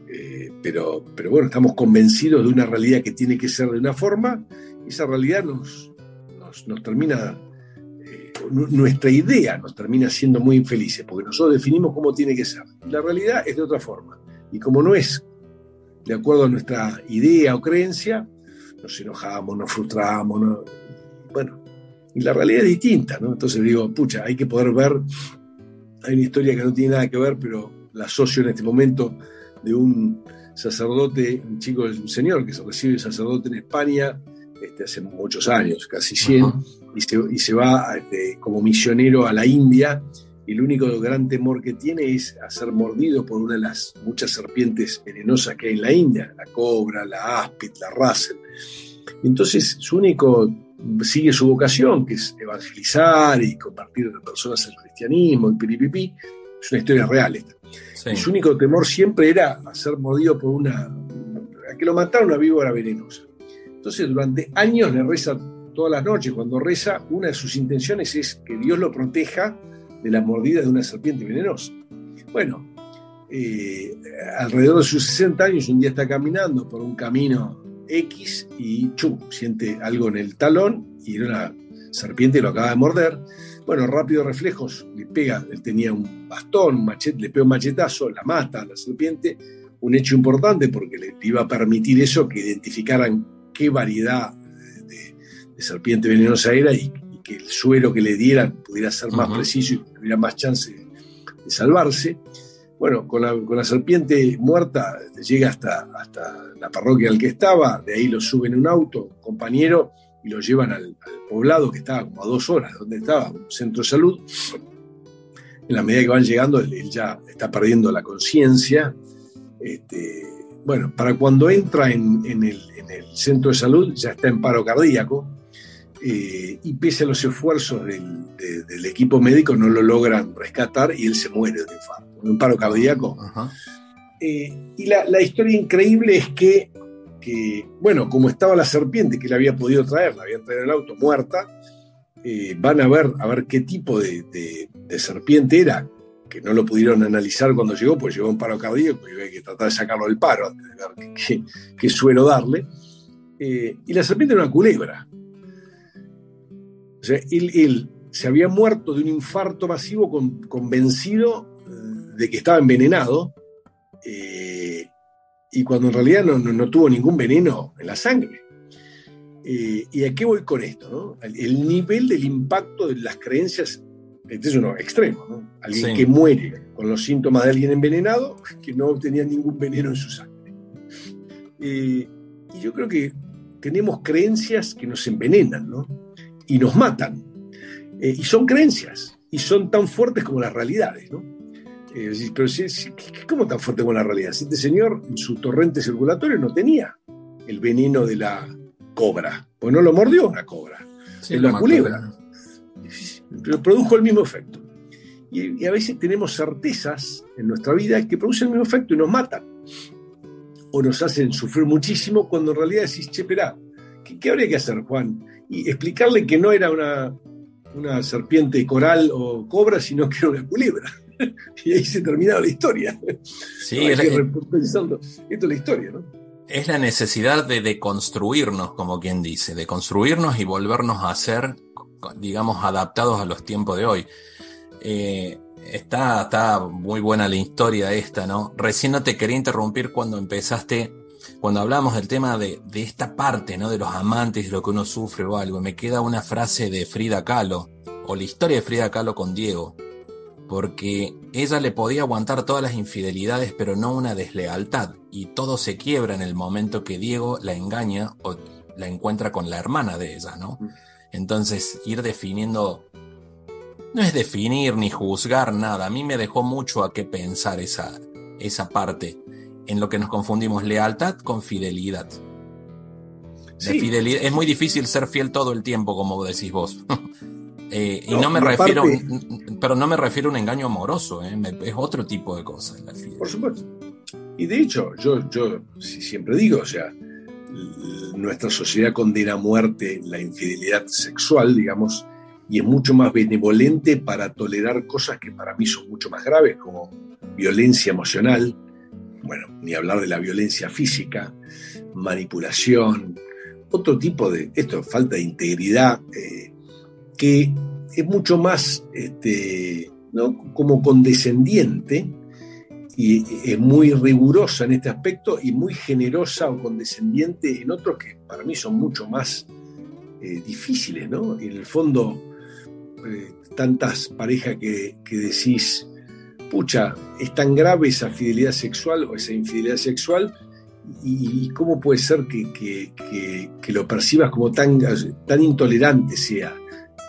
Eh, pero, pero bueno, estamos convencidos de una realidad que tiene que ser de una forma, esa realidad nos, nos, termina, eh, nuestra idea nos termina siendo muy infelices, porque nosotros definimos cómo tiene que ser. la realidad es de otra forma. Y como no es de acuerdo a nuestra idea o creencia, nos enojamos, nos frustramos, bueno, y la realidad es distinta, ¿no? Entonces digo, pucha, hay que poder ver hay una historia que no tiene nada que ver, pero la asocio en este momento de un sacerdote, un chico, un señor que se recibe sacerdote en España este, hace muchos años, casi 100, y, se, va este, como misionero a la India, y el único gran temor que tiene es a ser mordido por una de las muchas serpientes venenosas que hay en la India, la cobra, la áspid, la russell. Entonces, su único sigue su vocación, que es evangelizar y compartir con personas el cristianismo, el piripipi. Es una historia real esta. Y su único temor siempre era ser mordido por una. a que lo matara una víbora venenosa. Entonces, durante años le reza todas las noches. Cuando reza, una de sus intenciones es que Dios lo proteja de la mordida de una serpiente venenosa. Bueno, eh, alrededor de sus 60 años, un día está caminando por un camino X y chum, siente algo en el talón y era una serpiente lo acaba de morder. Bueno, rápido reflejos, le pega, él tenía un bastón, un machete, le pega un machetazo, la mata a la serpiente, un hecho importante porque le iba a permitir eso, que identificaran qué variedad de, serpiente venenosa era y, que el suero que le dieran pudiera ser más preciso y tuviera más chance de salvarse. Bueno, con la, serpiente muerta llega hasta, hasta la parroquia al que estaba, de ahí lo suben en un auto, compañero, y lo llevan al, poblado que estaba como a dos horas de donde estaba, un centro de salud. En la medida que van llegando, él, ya está perdiendo la conciencia. Este, bueno, para cuando entra en, el, centro de salud ya está en paro cardíaco eh, y pese a los esfuerzos del, equipo médico no lo logran rescatar y él se muere de infarto un paro cardíaco. Eh, y la, historia increíble es que, bueno, como estaba la serpiente que le había podido traer, la habían traído en el auto muerta, eh, van a ver, a ver qué tipo de, serpiente era, que no lo pudieron analizar cuando llegó, pues llegó un paro cardíaco y había que tratar de sacarlo del paro antes de ver qué, suelo darle. Eh, y la serpiente era una culebra. O sea, él, se había muerto de un infarto masivo convencido de que estaba envenenado eh, y cuando en realidad no, tuvo ningún veneno en la sangre. Eh, ¿Y a qué voy con esto? El, nivel del impacto de las creencias este es uno extremo. ¿no? Alguien que muere con los síntomas de alguien envenenado que no tenía ningún veneno en su sangre. Eh, y yo creo que tenemos creencias que nos envenenan, ¿no? Y nos matan. Eh, y son creencias, y son tan fuertes como las realidades, ¿no? Eh, pero si, ¿cómo tan fuerte como la realidad? Si este señor en su torrente circulatorio no tenía el veneno de la cobra, pues no lo mordió una cobra, es la culebra. Pero produjo el mismo efecto. Y, a veces tenemos certezas en nuestra vida que producen el mismo efecto y nos matan. O nos hacen sufrir muchísimo cuando en realidad decís, che, espera, ¿qué, habría que hacer, Juan? Y explicarle que no era una, una serpiente coral o cobra, sino que era una culebra. y ahí se terminaba la historia. Sí, es, Esto es la historia, ¿no? Es la necesidad de deconstruirnos, como quien dice, de construirnos y volvernos a ser, digamos, adaptados a los tiempos de hoy. Eh, está, está muy buena la historia esta, ¿no? Recién no te quería interrumpir cuando empezaste, cuando hablamos del tema de, de esta parte, ¿no? De los amantes, de lo que uno sufre o algo. Me queda una frase de Frida Kahlo, o la historia de Frida Kahlo con Diego, porque ella le podía aguantar todas las infidelidades, pero no una deslealtad, y todo se quiebra en el momento que Diego la engaña o la encuentra con la hermana de ella, ¿no? Mm. Entonces, ir definiendo no es definir ni juzgar nada. A mí me dejó mucho a qué pensar esa, esa parte en lo que nos confundimos lealtad con fidelidad. fidelidad. Es muy difícil ser fiel todo el tiempo, como decís vos. Eh, y no me refiero, pero no me refiero a un engaño amoroso, eh, es otro tipo de cosas. Por supuesto. Y de hecho, yo, yo siempre digo, o sea, nuestra sociedad condena a muerte la infidelidad sexual, digamos, y es mucho más benevolente para tolerar cosas que para mí son mucho más graves, como violencia emocional, bueno, ni hablar de la violencia física, manipulación, otro tipo de, esto, falta de integridad, eh, que es mucho más este, ¿no? como condescendiente y es muy rigurosa en este aspecto y muy generosa o condescendiente en otros que para mí son mucho más eh, difíciles, ¿no? En el fondo, eh, tantas parejas que, decís, pucha, es tan grave esa fidelidad sexual o esa infidelidad sexual, y, cómo puede ser que, lo percibas como tan, tan intolerante sea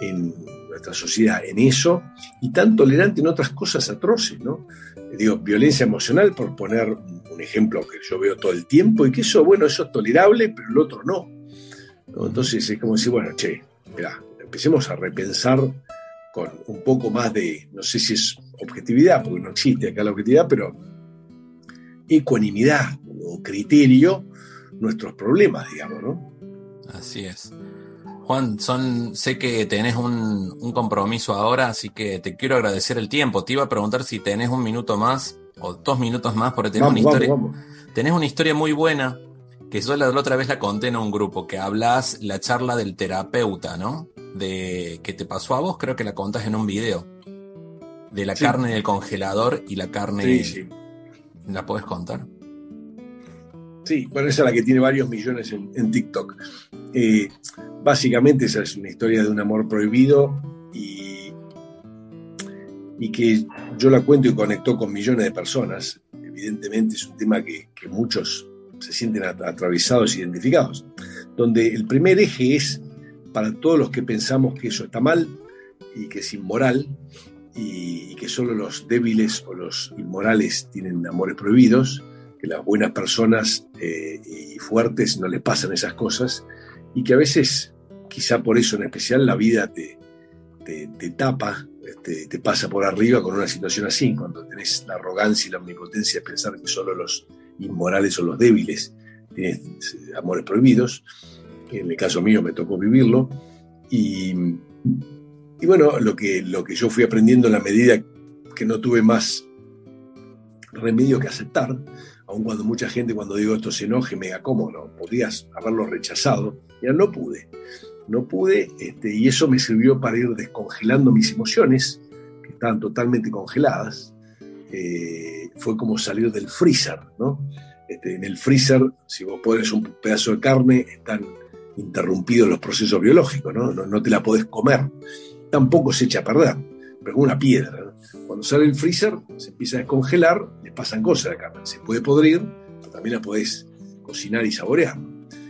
en nuestra sociedad en eso, y tan tolerante en otras cosas atroces, ¿no? Digo, violencia emocional, por poner un ejemplo que yo veo todo el tiempo, y que eso, bueno, eso es tolerable, pero el otro no. Entonces es como decir, bueno, che, mira, empecemos a repensar con un poco más de, no sé si es objetividad, porque no existe acá la objetividad, pero ecuanimidad o criterio nuestros problemas, digamos, ¿no? Así es. Juan, son, sé que tenés un, compromiso ahora, así que te quiero agradecer el tiempo. Te iba a preguntar si tenés un minuto más o dos minutos más, porque tenés una historia. Tenés una historia muy buena, que yo la, la otra vez la conté en un grupo, que hablas la charla del terapeuta, ¿no? De que te pasó a vos, creo que la contás en un video. De la carne del congelador y la carne. Sí, sí. ¿La podés contar? Sí, bueno, esa es la que tiene varios millones en, TikTok. Eh, básicamente esa es una historia de un amor prohibido y, y que yo la cuento y conectó con millones de personas. Evidentemente es un tema que, que muchos se sienten atravesados, identificados, donde el primer eje es para todos los que pensamos que eso está mal y que es inmoral y, que solo los débiles o los inmorales tienen amores prohibidos, que las buenas personas eh, y fuertes no les pasan esas cosas y que a veces, quizá por eso en especial, la vida te, te, tapa, te, te, pasa por arriba con una situación así, cuando tenés la arrogancia y la omnipotencia de pensar que solo los inmorales o los débiles tienen amores prohibidos en el caso mío me tocó vivirlo, y, y bueno, lo que, lo que yo fui aprendiendo en la medida que no tuve más remedio que aceptar, aun cuando mucha gente cuando digo esto se enoje, me diga, ¿cómo no? Podrías haberlo rechazado. Ya no pude, no pude, este, y eso me sirvió para ir descongelando mis emociones, que estaban totalmente congeladas. Eh, fue como salir del freezer, ¿no? Este, en el freezer, si vos pones un pedazo de carne, están interrumpidos los procesos biológicos, ¿no? ¿no? te la podés comer. Tampoco se echa a perder, pero es una piedra. Cuando sale el freezer, se empieza a descongelar, le pasan cosas a la carne. Se puede podrir, pero también la podés cocinar y saborear.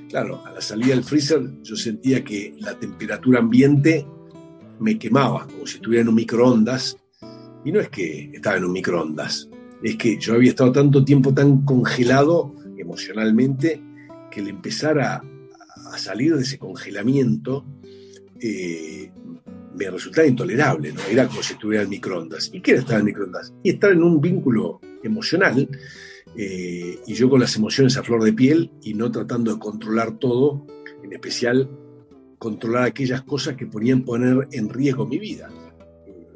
Claro, a la salida del freezer yo sentía que la temperatura ambiente me quemaba, como si estuviera en un microondas. Y no es que estaba en un microondas, es que yo había estado tanto tiempo tan congelado emocionalmente que el empezar a, salir de ese congelamiento eh, me resultaba intolerable, ¿no? Era como si estuviera en microondas. ¿Y qué era estar en microondas? Y estar en un vínculo emocional, eh, y yo con las emociones a flor de piel y no tratando de controlar todo, en especial controlar aquellas cosas que ponían poner en riesgo mi vida.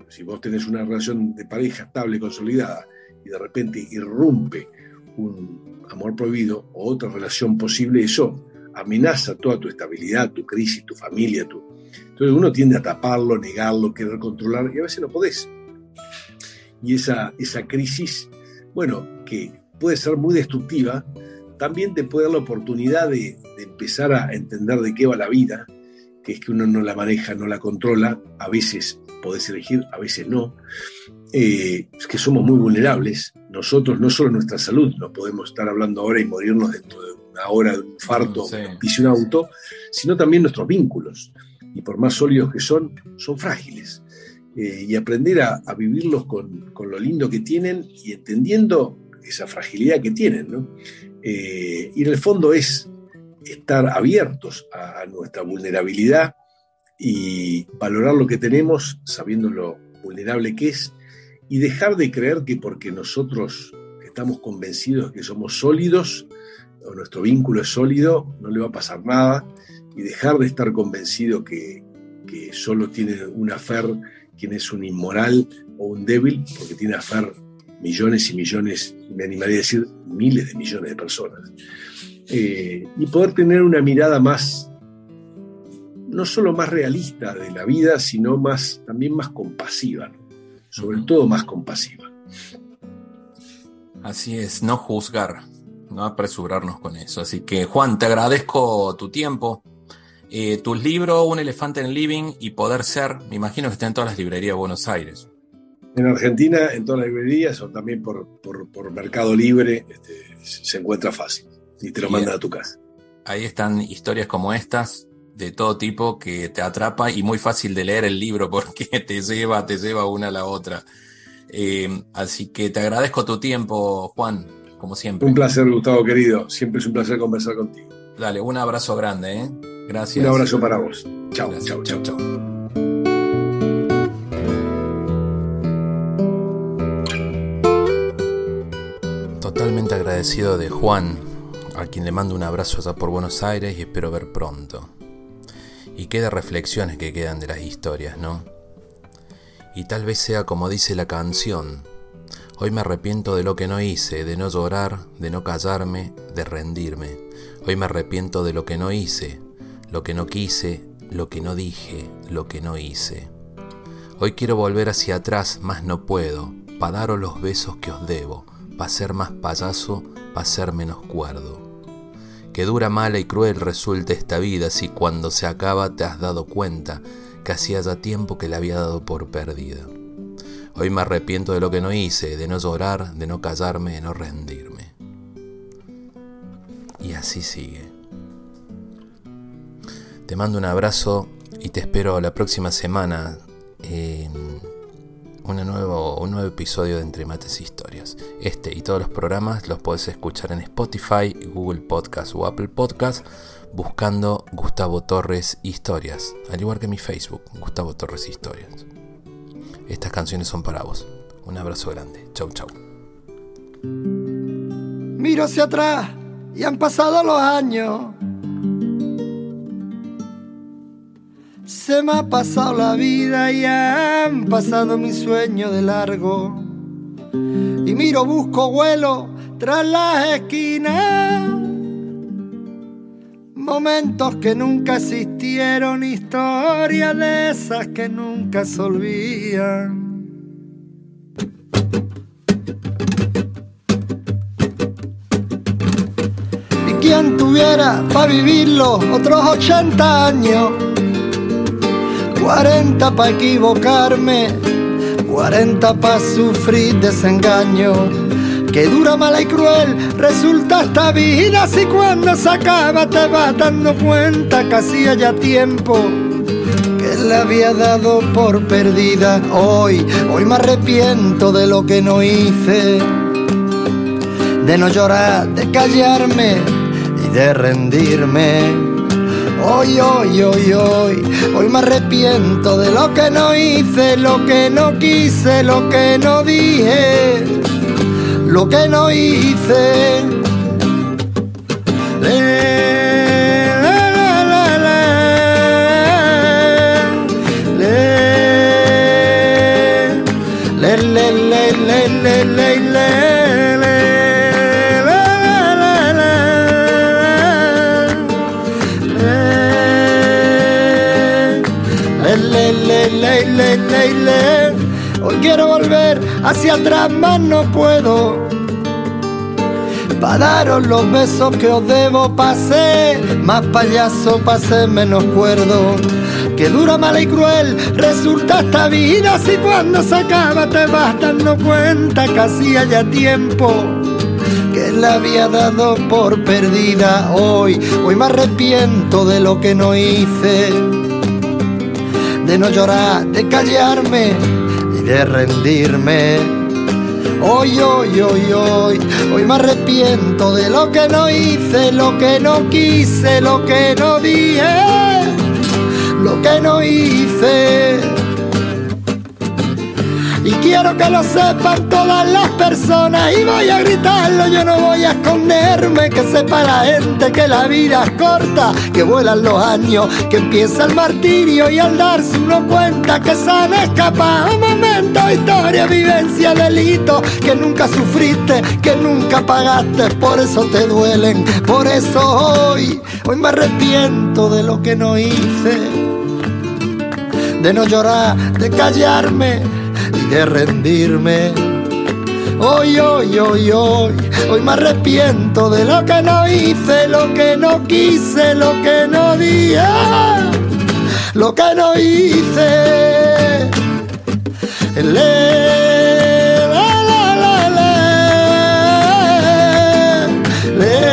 Si vos tenés una relación de pareja estable, consolidada, y de repente irrumpe un amor prohibido o otra relación posible, eso amenaza toda tu estabilidad, tu crisis, tu familia, tu, entonces uno tiende a taparlo, negarlo, querer controlar y a veces no podés. Y esa, esa crisis, bueno, que puede ser muy destructiva, también te puede dar la oportunidad de, empezar a entender de qué va la vida, que es que uno no la maneja, no la controla, a veces podés elegir, a veces no, eh, es que somos muy vulnerables. Nosotros, no solo nuestra salud, no podemos estar hablando ahora y morirnos dentro de una hora de un infarto, sí. un auto, sino también nuestros vínculos y por más sólidos que son, son frágiles. Eh, y aprender a, vivirlos con, lo lindo que tienen y entendiendo esa fragilidad que tienen. ¿no? Eh, y en el fondo es estar abiertos a, nuestra vulnerabilidad y valorar lo que tenemos sabiendo lo vulnerable que es y dejar de creer que porque nosotros estamos convencidos que somos sólidos o nuestro vínculo es sólido, no le va a pasar nada y dejar de estar convencido que, solo tiene una fer quien es un inmoral o un débil, porque tiene a fer millones y millones, me animaría a decir miles de millones de personas. Eh, y poder tener una mirada más, no solo más realista de la vida, sino más, también más compasiva, sobre todo más compasiva. Así es, no juzgar, no apresurarnos con eso. Así que Juan, te agradezco tu tiempo, eh, tus libros, Un elefante en el living y Poder Ser, me imagino que están en todas las librerías de Buenos Aires. En Argentina, en todas las librerías, o también por, Mercado Libre, este, se encuentra fácil y te lo mandan a tu casa. Ahí están historias como estas, de todo tipo, que te atrapa y muy fácil de leer el libro porque te lleva, te lleva una a la otra. Eh, así que te agradezco tu tiempo, Juan, como siempre. Un placer, Gustavo, querido. Siempre es un placer conversar contigo. Dale, un abrazo grande, ¿eh? Gracias. Un abrazo para vos. Chao, chao, chao, chao. Totalmente agradecido de Juan, a quien le mando un abrazo allá por Buenos Aires y espero ver pronto. Y qué de reflexiones que quedan de las historias, ¿no? Y tal vez sea como dice la canción, Hoy me arrepiento de lo que no hice, de no llorar, de no callarme, de rendirme. Hoy me arrepiento de lo que no hice, lo que no quise, lo que no dije, lo que no hice. Hoy quiero volver hacia atrás, mas no puedo, pa' daros los besos que os debo, pa' ser más payaso, pa' ser menos cuerdo. Que dura, mala y cruel resulta esta vida si cuando se acaba te has dado cuenta que hacía ya tiempo que la había dado por perdida. Hoy me arrepiento de lo que no hice, de no llorar, de no callarme, de no rendirme. Y así sigue. Te mando un abrazo y te espero la próxima semana en un nuevo episodio de Entre Mates e Historias. Este y todos los programas los puedes escuchar en Spotify, Google Podcast o Apple Podcast buscando Gustavo Torres Historias, al igual que mi Facebook, Gustavo Torres Historias. Estas canciones son para vos. Un abrazo grande. Chau, chau. Miro hacia atrás y han pasado los años Se me ha pasado la vida y han pasado mis sueños de largo. Y miro, busco vuelo tras las esquinas. Momentos que nunca existieron, historias de esas que nunca se olvidan. Y quien tuviera para vivirlo otros 80 años 40 pa' equivocarme, 40 pa' sufrir desengaño, que dura, mala y cruel resulta esta vida si cuando se acaba te vas dando cuenta que hacía ya tiempo que la había dado por perdida. Hoy, hoy me arrepiento de lo que no hice, de no llorar, de callarme y de rendirme. Hoy, hoy, hoy, hoy, hoy me arrepiento de lo que no hice, lo que no quise, lo que no dije, lo que no hice. Hoy quiero volver hacia atrás, más no puedo. Para daros los besos que os debo, pasé más payaso, pasé menos cuerdo. Que dura, mala y cruel resulta esta vida si cuando se acaba te vas dando cuenta que hacía ya tiempo que la había dado por perdida hoy. Hoy me arrepiento de lo que no hice de no llorar, de callarme y de rendirme. Hoy, hoy, hoy, hoy, hoy me arrepiento de lo que no hice, lo que no quise, lo que no dije, lo que no hice. Y quiero que lo sepan todas las personas. Y voy a gritarlo, yo no voy a esconderme, que sepa la gente que la vida es corta, que vuelan los años, que empieza el martirio y al darse uno cuenta que se han escapado. Momentos, historia, vivencia, delito, que nunca sufriste, que nunca pagaste, por eso te duelen, por eso hoy, hoy me arrepiento de lo que no hice, de no llorar, de callarme de rendirme. Hoy, hoy, hoy, hoy, hoy me arrepiento de lo que no hice, lo que no quise, lo que no dije, lo que no hice. Le, la, la, la, le,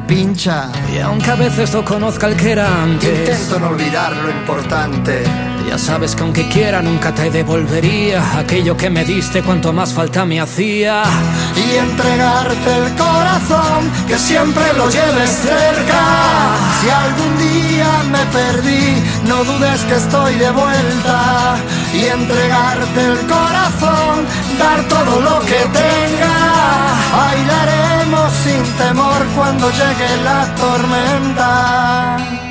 pincha. Y aunque a veces no conozca el que era antes, intento no olvidar lo importante. Ya sabes que aunque quiera nunca te devolvería aquello que me diste cuanto más falta me hacía. Y entregarte el corazón, que siempre lo lleves cerca. Si algún día me perdí, no dudes que estoy de vuelta. Y entregarte el corazón, dar todo llegue la tormenta.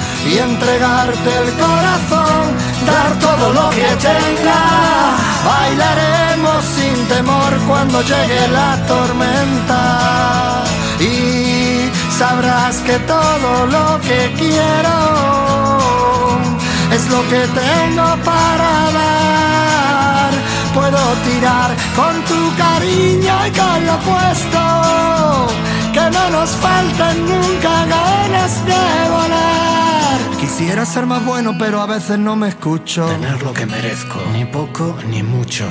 y entregarte el corazón, dar todo lo que tenga. Bailaremos sin temor cuando llegue la tormenta y sabrás que todo lo que quiero es lo que tengo para dar. Puedo tirar con tu cariño y con lo puesto, que no nos falten nunca ganas de volar. Quisiera ser más bueno, pero a veces no me escucho. Tener lo que merezco, ni poco ni mucho.